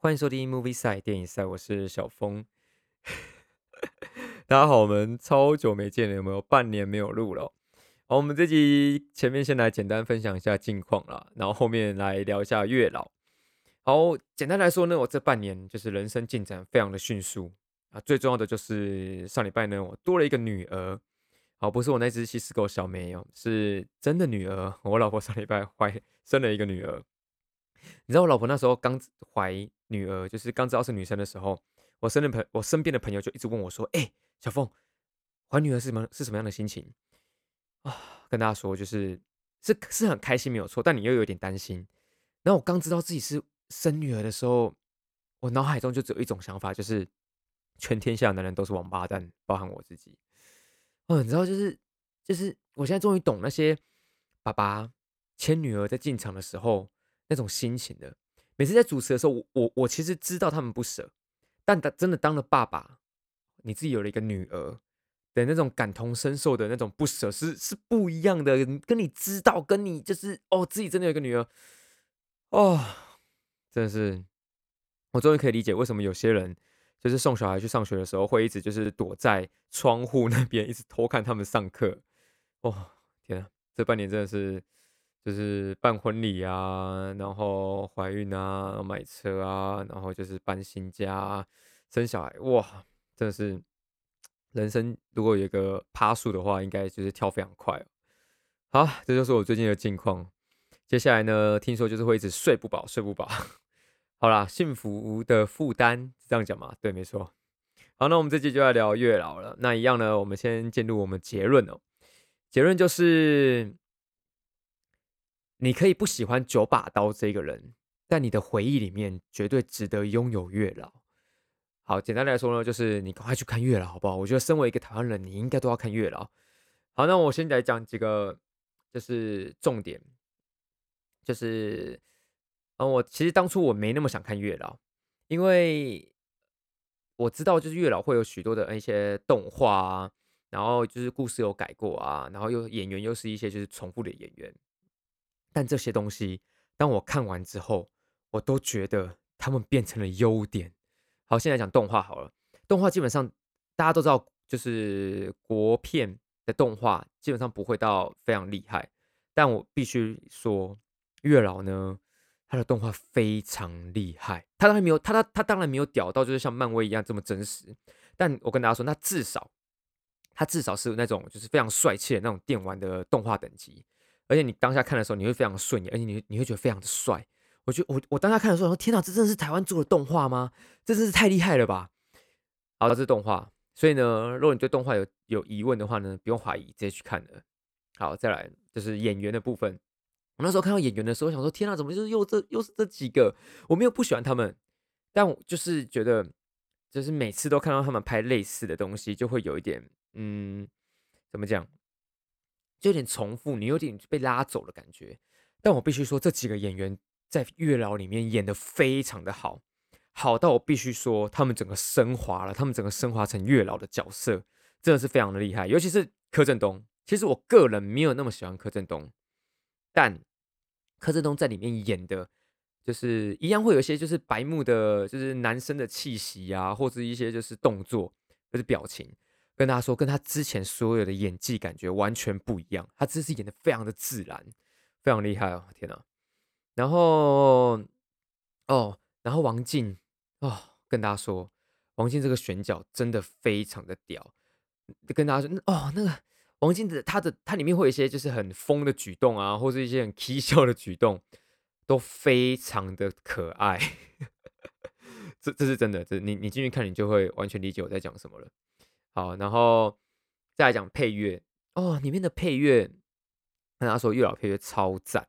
欢迎收听 Movie Side 电影赛，我是小峰。大家好，我们超久没见了，有没有？半年没有录了。好，我们这集前面先来简单分享一下近况啦，然后后面来聊一下月老。好，简单来说呢，我这半年就是人生进展非常的迅速啊。最重要的就是上礼拜呢，我多了一个女儿。好，不是我那只西施狗小梅哦，是真的女儿。我老婆上礼拜怀生了一个女儿。你知道我老婆那时候刚怀女儿，就是刚知道是女生的时候，我身边朋我身边的朋友就一直问我说：“哎，小凤，怀女儿是什么是什么样的心情啊？”跟大家说，就是是是很开心没有错，但你又有点担心。然后我刚知道自己是生女儿的时候，我脑海中就只有一种想法，就是全天下男人都是王八蛋，包含我自己。哦，你知道，就是就是我现在终于懂那些爸爸牵女儿在进场的时候。那种心情的，每次在主持的时候，我我我其实知道他们不舍，但他真的当了爸爸，你自己有了一个女儿的那种感同身受的那种不舍是是不一样的，跟你知道，跟你就是哦，自己真的有一个女儿，哦，真的是，我终于可以理解为什么有些人就是送小孩去上学的时候，会一直就是躲在窗户那边，一直偷看他们上课。哦，天啊，这半年真的是。就是办婚礼啊，然后怀孕啊，买车啊，然后就是搬新家、生小孩，哇，真的是人生如果有一个趴数的话，应该就是跳非常快。好，这就是我最近的近况。接下来呢，听说就是会一直睡不饱，睡不饱。好啦，幸福的负担这样讲嘛？对，没错。好，那我们这集就要聊月老了。那一样呢，我们先进入我们结论哦。结论就是。你可以不喜欢九把刀这个人，但你的回忆里面绝对值得拥有月老。好，简单来说呢，就是你赶快去看月老，好不好？我觉得身为一个台湾人，你应该都要看月老。好，那我先来讲几个，就是重点，就是，嗯，我其实当初我没那么想看月老，因为我知道就是月老会有许多的一些动画啊，然后就是故事有改过啊，然后又演员又是一些就是重复的演员。但这些东西，当我看完之后，我都觉得他们变成了优点。好，现在讲动画好了。动画基本上大家都知道，就是国片的动画基本上不会到非常厉害。但我必须说，月老呢，他的动画非常厉害。他当然没有他他他当然没有屌到就是像漫威一样这么真实。但我跟大家说，那至少他至少是那种就是非常帅气的那种电玩的动画等级。而且你当下看的时候，你会非常顺眼，而且你你会觉得非常的帅。我觉得我我当下看的时候，说天哪，这真的是台湾做的动画吗？这真是太厉害了吧！好，这是动画，所以呢，如果你对动画有有疑问的话呢，不用怀疑，直接去看了。好，再来就是演员的部分。我那时候看到演员的时候，想说天哪，怎么就是又这又是这几个？我没有不喜欢他们，但我就是觉得，就是每次都看到他们拍类似的东西，就会有一点嗯，怎么讲？就有点重复，你有点被拉走的感觉。但我必须说，这几个演员在《月老》里面演的非常的好，好到我必须说，他们整个升华了，他们整个升华成月老的角色，真的是非常的厉害。尤其是柯震东，其实我个人没有那么喜欢柯震东，但柯震东在里面演的，就是一样会有一些就是白目的，就是男生的气息啊，或者一些就是动作，就是表情。跟大家说，跟他之前所有的演技感觉完全不一样。他这次演的非常的自然，非常厉害哦！天哪！然后哦，然后王静哦，跟大家说，王静这个选角真的非常的屌。跟大家说哦，那个王静的他的他里面会有一些就是很疯的举动啊，或者一些很蹊跷的举动，都非常的可爱。这这是真的，这你你进去看，你就会完全理解我在讲什么了。好，然后再来讲配乐哦，里面的配乐，跟他说月老配乐超赞，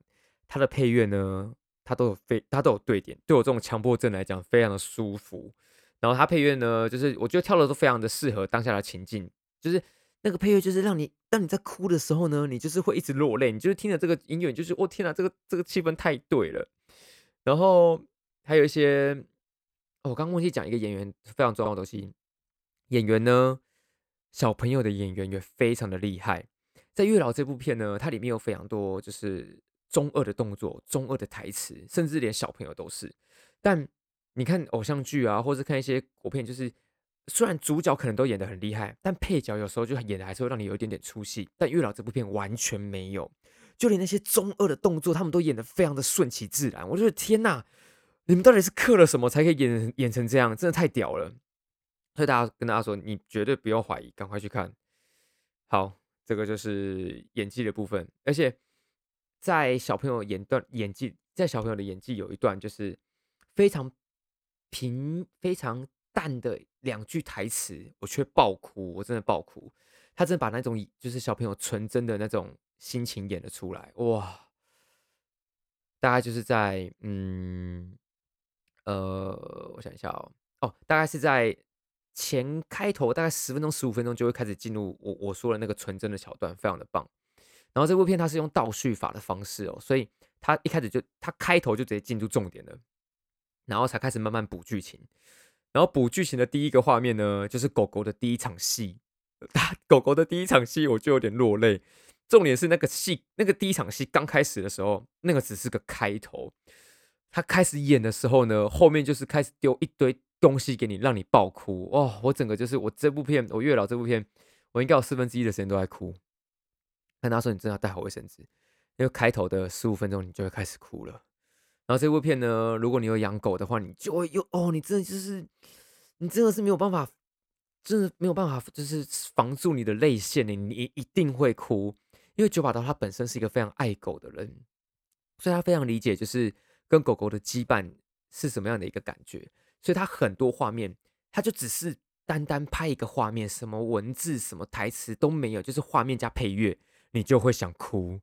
他的配乐呢，他都有非他都有对点，对我这种强迫症来讲非常的舒服。然后他配乐呢，就是我觉得跳的都非常的适合当下的情境，就是那个配乐就是让你当你在哭的时候呢，你就是会一直落泪，你就是听着这个音乐，就是我天哪，这个这个气氛太对了。然后还有一些，我刚忘记讲一个演员非常重要的东西，演员呢。小朋友的演员也非常的厉害，在《月老》这部片呢，它里面有非常多就是中二的动作、中二的台词，甚至连小朋友都是。但你看偶像剧啊，或是看一些国片，就是虽然主角可能都演得很厉害，但配角有时候就演的还是会让你有一点点出戏。但月老这部片完全没有，就连那些中二的动作，他们都演得非常的顺其自然。我觉得天呐，你们到底是刻了什么才可以演演成这样？真的太屌了！所以大家跟大家说，你绝对不要怀疑，赶快去看。好，这个就是演技的部分，而且在小朋友演段演技，在小朋友的演技有一段就是非常平、非常淡的两句台词，我却爆哭，我真的爆哭。他真的把那种就是小朋友纯真的那种心情演了出来，哇！大概就是在嗯呃，我想一下哦，哦，大概是在。前开头大概十分钟、十五分钟就会开始进入我我说的那个纯真的桥段，非常的棒。然后这部片它是用倒叙法的方式哦，所以它一开始就它开头就直接进入重点了，然后才开始慢慢补剧情。然后补剧情的第一个画面呢，就是狗狗的第一场戏。它狗狗的第一场戏我就有点落泪。重点是那个戏，那个第一场戏刚开始的时候，那个只是个开头。他开始演的时候呢，后面就是开始丢一堆。东西给你，让你爆哭哦！我整个就是我这部片，我月老这部片，我应该有四分之一的时间都在哭。跟他说，你真的要带好卫生纸，因为开头的十五分钟你就会开始哭了。然后这部片呢，如果你有养狗的话，你就会有哦，你真的就是，你真的是没有办法，真的没有办法，就是防住你的泪腺，你你一定会哭。因为九把刀他本身是一个非常爱狗的人，所以他非常理解，就是跟狗狗的羁绊是什么样的一个感觉。所以他很多画面，他就只是单单拍一个画面，什么文字、什么台词都没有，就是画面加配乐，你就会想哭，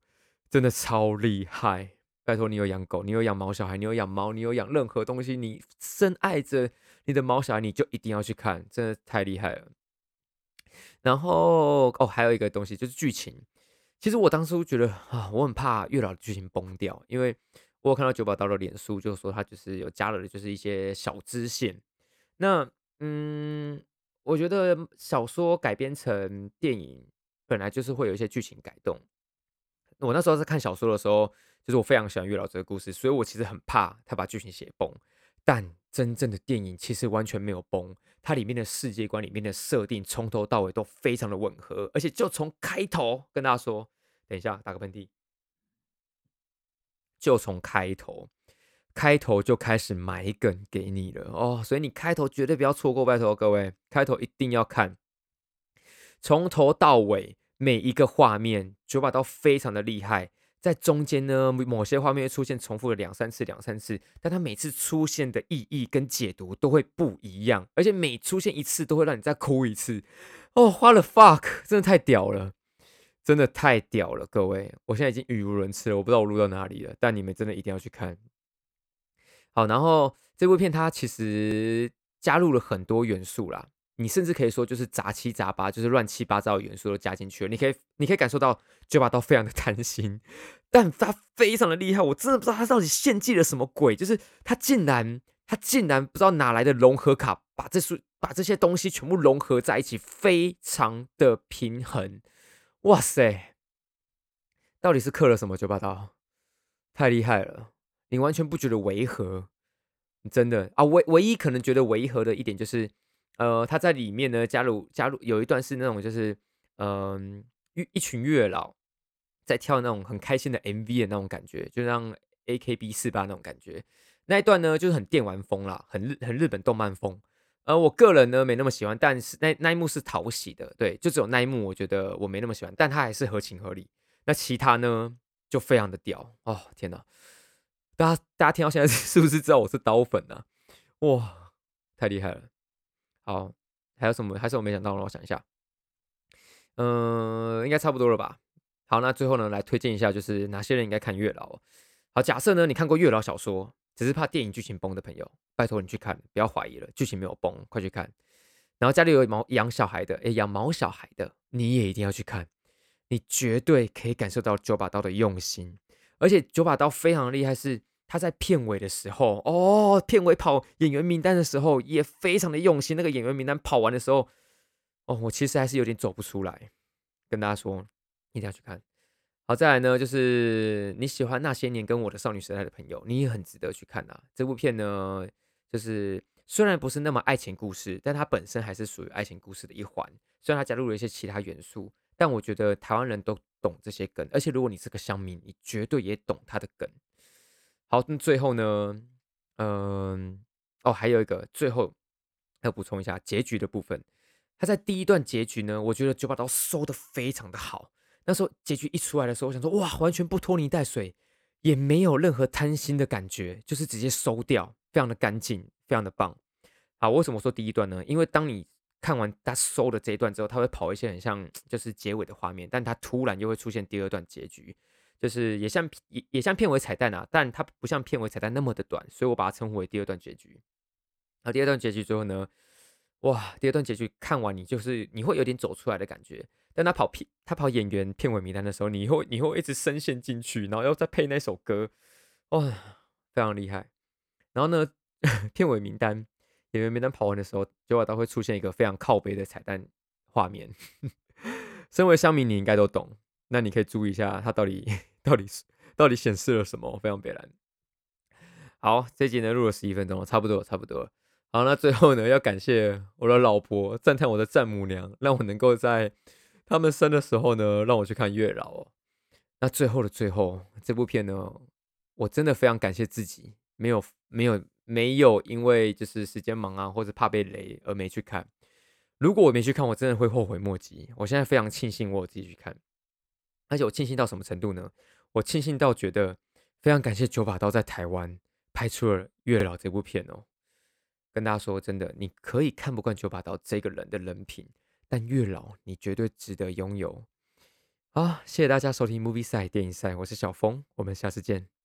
真的超厉害！拜托，你有养狗，你有养毛小孩，你有养猫，你有养任何东西，你深爱着你的毛小孩，你就一定要去看，真的太厉害了。然后哦，还有一个东西就是剧情，其实我当初觉得啊，我很怕月老的剧情崩掉，因为。我有看到九把刀的脸书，就说他就是有加了，就是一些小支线。那嗯，我觉得小说改编成电影，本来就是会有一些剧情改动。我那时候在看小说的时候，就是我非常喜欢月老这个故事，所以我其实很怕他把剧情写崩。但真正的电影其实完全没有崩，它里面的世界观里面的设定从头到尾都非常的吻合，而且就从开头跟大家说，等一下打个喷嚏。就从开头，开头就开始埋梗给你了哦，所以你开头绝对不要错过，拜托各位，开头一定要看，从头到尾每一个画面，九把刀非常的厉害，在中间呢，某些画面出现重复了两三次，两三次，但它每次出现的意义跟解读都会不一样，而且每出现一次都会让你再哭一次，哦，花了 fuck，真的太屌了。真的太屌了，各位！我现在已经语无伦次了，我不知道我录到哪里了，但你们真的一定要去看。好，然后这部片它其实加入了很多元素啦，你甚至可以说就是杂七杂八，就是乱七八糟的元素都加进去了。你可以，你可以感受到九把刀非常的贪心，但他非常的厉害，我真的不知道他到底献祭了什么鬼，就是他竟然，他竟然不知道哪来的融合卡，把这书把这些东西全部融合在一起，非常的平衡。哇塞！到底是刻了什么九把刀？太厉害了！你完全不觉得违和？真的啊，唯唯一可能觉得违和的一点就是，呃，他在里面呢加入加入有一段是那种就是，嗯，一一群月老在跳那种很开心的 MV 的那种感觉，就像 AKB 四八那种感觉。那一段呢就是很电玩风啦，很日很日本动漫风。呃，我个人呢没那么喜欢，但是那那一幕是讨喜的，对，就只有那一幕我觉得我没那么喜欢，但它还是合情合理。那其他呢就非常的屌哦，天哪！大家大家听到现在 是不是知道我是刀粉呢？哇，太厉害了！好，还有什么？还是我没想到，让我想一下。嗯，应该差不多了吧？好，那最后呢来推荐一下，就是哪些人应该看月老？好，假设呢你看过月老小说。只是怕电影剧情崩的朋友，拜托你去看，不要怀疑了，剧情没有崩，快去看。然后家里有毛养小孩的，诶，养毛小孩的，你也一定要去看，你绝对可以感受到九把刀的用心。而且九把刀非常厉害，是他在片尾的时候，哦，片尾跑演员名单的时候也非常的用心。那个演员名单跑完的时候，哦，我其实还是有点走不出来，跟大家说，一定要去看。好，再来呢，就是你喜欢那些年跟我的少女时代的朋友，你也很值得去看呐。这部片呢，就是虽然不是那么爱情故事，但它本身还是属于爱情故事的一环。虽然它加入了一些其他元素，但我觉得台湾人都懂这些梗，而且如果你是个乡民，你绝对也懂他的梗。好，那最后呢，嗯，哦，还有一个最后要补充一下结局的部分。他在第一段结局呢，我觉得九把刀收的非常的好。那时候结局一出来的时候，我想说哇，完全不拖泥带水，也没有任何贪心的感觉，就是直接收掉，非常的干净，非常的棒。好，为什么说第一段呢？因为当你看完他收的这一段之后，他会跑一些很像就是结尾的画面，但他突然又会出现第二段结局，就是也像也也像片尾彩蛋啊，但它不像片尾彩蛋那么的短，所以我把它称呼为第二段结局。那第二段结局之后呢？哇，第二段结局看完你就是你会有点走出来的感觉，但他跑片他跑演员片尾名单的时候，你会你会一直深陷进去，然后要再配那首歌，哇，非常厉害。然后呢，片尾名单演员名单跑完的时候，九把刀会出现一个非常靠背的彩蛋画面。身为乡民，你应该都懂，那你可以注意一下他到底 到底是到底显示了什么，非常悲蓝。好，这集呢录了十一分钟，差不多差不多。好，那最后呢，要感谢我的老婆，赞叹我的丈母娘，让我能够在他们生的时候呢，让我去看月老。哦那最后的最后，这部片呢，我真的非常感谢自己，没有没有没有因为就是时间忙啊，或者怕被雷而没去看。如果我没去看，我真的会后悔莫及。我现在非常庆幸我自己去看，而且我庆幸到什么程度呢？我庆幸到觉得非常感谢九把刀在台湾拍出了月老这部片哦。跟大家说真的，你可以看不惯九把刀这个人的人品，但越老你绝对值得拥有。好，谢谢大家收听 Movie 赛电影赛，我是小峰，我们下次见。